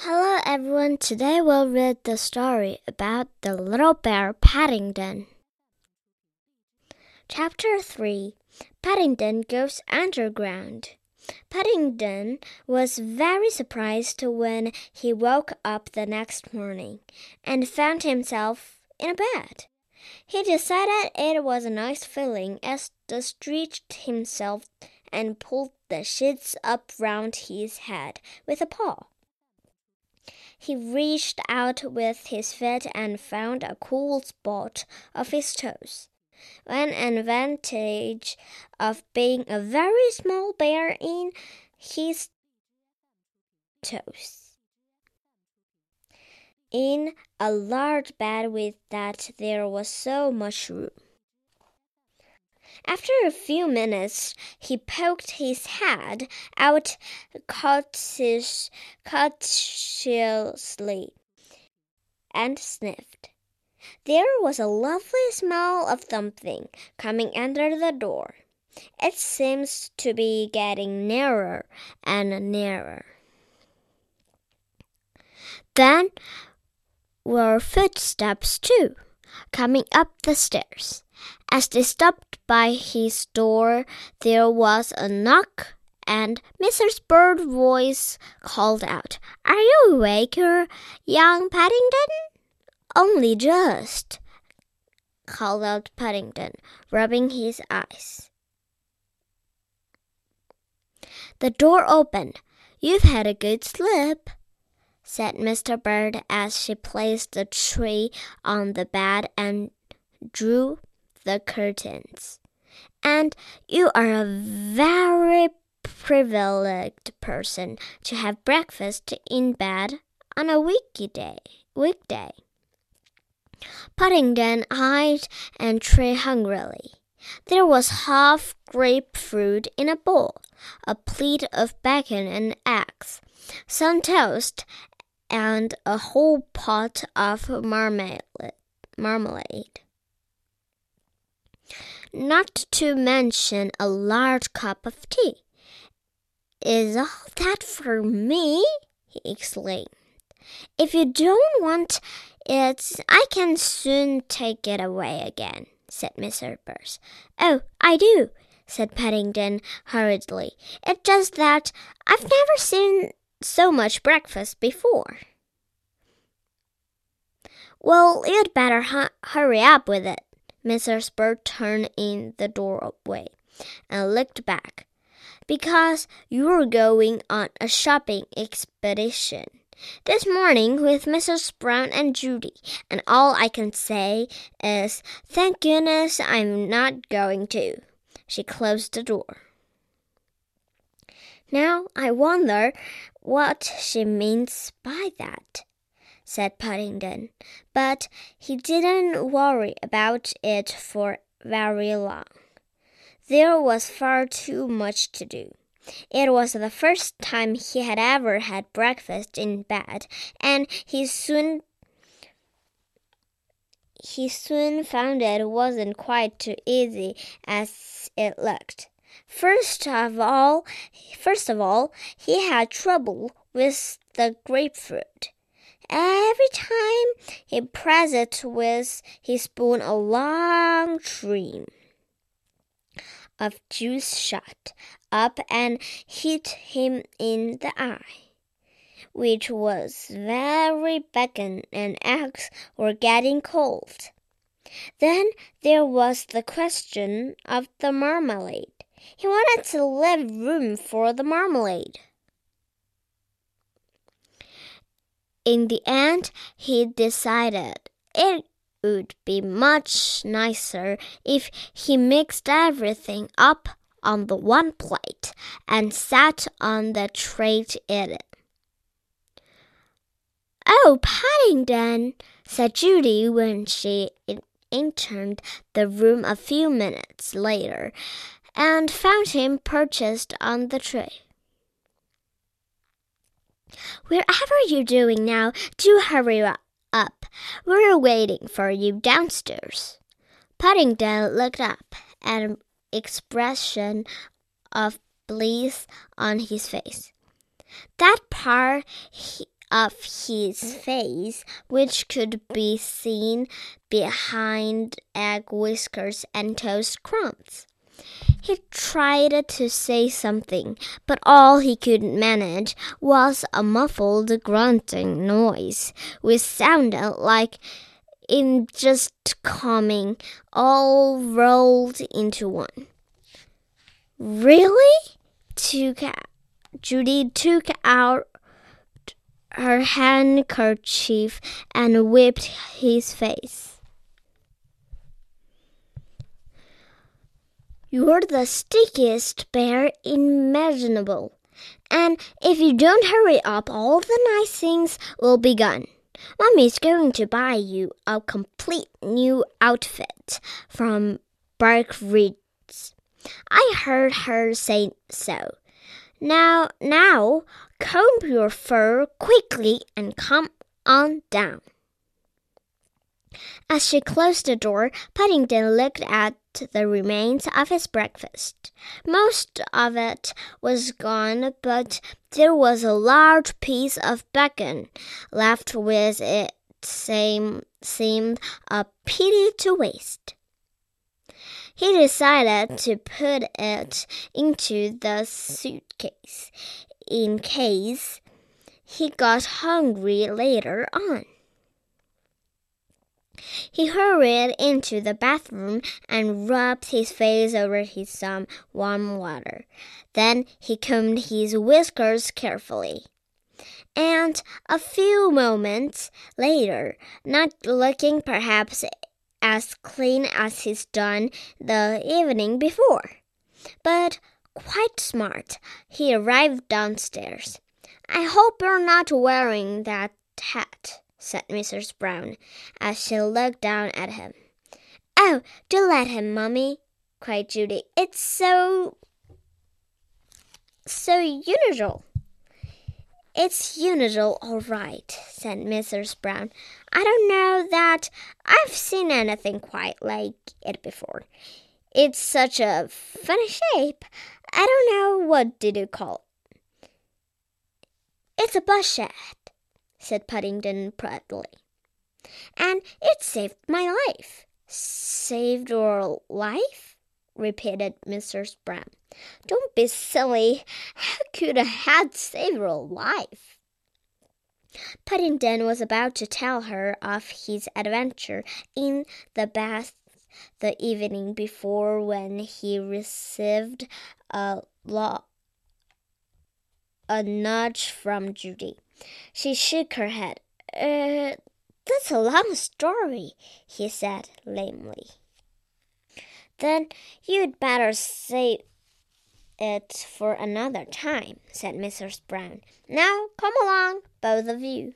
Hello, everyone. Today we'll read the story about the little bear Paddington. Chapter 3 Paddington Goes Underground. Paddington was very surprised when he woke up the next morning and found himself in a bed. He decided it was a nice feeling as he stretched himself and pulled the sheets up round his head with a paw. He reached out with his feet and found a cool spot of his toes. One advantage of being a very small bear in his toes. In a large bed with that there was so much room. After a few minutes, he poked his head out cautiously and sniffed. There was a lovely smell of something coming under the door. It seems to be getting nearer and nearer. Then were footsteps too, coming up the stairs. As they stopped by his door, there was a knock, and Mrs. Bird's voice called out, Are you awake, er, young Paddington? Only just, called out Paddington, rubbing his eyes. The door opened. You've had a good sleep, said Mr. Bird as she placed the tray on the bed and drew the curtains. And you are a very privileged person to have breakfast in bed on a weekday. Weekday. Paddington eyed and tray hungrily. There was half grapefruit in a bowl, a plate of bacon and eggs, some toast, and a whole pot of marmalade. marmalade not to mention a large cup of tea. Is all that for me? he exclaimed. If you don't want it, I can soon take it away again, said Mr. Burns. Oh, I do, said Paddington hurriedly. It's just that I've never seen so much breakfast before. Well, you'd better hu hurry up with it, Mrs. Bird turned in the doorway and looked back. Because you're going on a shopping expedition this morning with Mrs. Brown and Judy, and all I can say is, thank goodness I'm not going to. She closed the door. Now I wonder what she means by that said Paddington, but he didn't worry about it for very long. There was far too much to do. It was the first time he had ever had breakfast in bed, and he soon he soon found it wasn't quite too easy as it looked. First of all, first of all, he had trouble with the grapefruit. Every time he pressed it with his spoon, a long stream of juice shot up and hit him in the eye, which was very bacon and eggs were getting cold. Then there was the question of the marmalade. He wanted to leave room for the marmalade. In the end, he decided it would be much nicer if he mixed everything up on the one plate and sat on the tray to eat it. Oh, Paddington, said Judy when she entered the room a few minutes later and found him perched on the tray. Wherever you're doing now, do hurry up. We're waiting for you downstairs. Paddington looked up, an expression of bliss on his face. That part of his face, which could be seen behind egg whiskers and toast crumbs. He tried to say something, but all he could manage was a muffled grunting noise, which sounded like in just coming, all rolled into one. Really? Took Judy took out her handkerchief and wiped his face. You're the stickiest bear imaginable. And if you don't hurry up, all the nice things will be gone. Mummy's going to buy you a complete new outfit from Barkridge. I heard her say so. Now, now, comb your fur quickly and come on down. As she closed the door, Paddington looked at the remains of his breakfast. Most of it was gone, but there was a large piece of bacon left with it same seemed a pity to waste. He decided to put it into the suitcase in case he got hungry later on. He hurried into the bathroom and rubbed his face over his some warm water. Then he combed his whiskers carefully. And a few moments later, not looking perhaps as clean as he's done the evening before, but quite smart, he arrived downstairs. I hope you're not wearing that hat said Mrs. Brown, as she looked down at him. Oh, do let him, Mummy, cried Judy. It's so. so unusual. It's unusual, all right, said Mrs. Brown. I don't know that I've seen anything quite like it before. It's such a funny shape. I don't know what did you call it. It's a bush hat said Paddington proudly. And it saved my life. Saved your life? repeated Mrs. Brown. Don't be silly. How could a hat save your life? Paddington was about to tell her of his adventure in the bath the evening before when he received a, lo- a nudge from Judy. She shook her head. Uh, that's a long story, he said lamely. Then you'd better save it for another time, said Mrs. Brown. Now come along, both of you.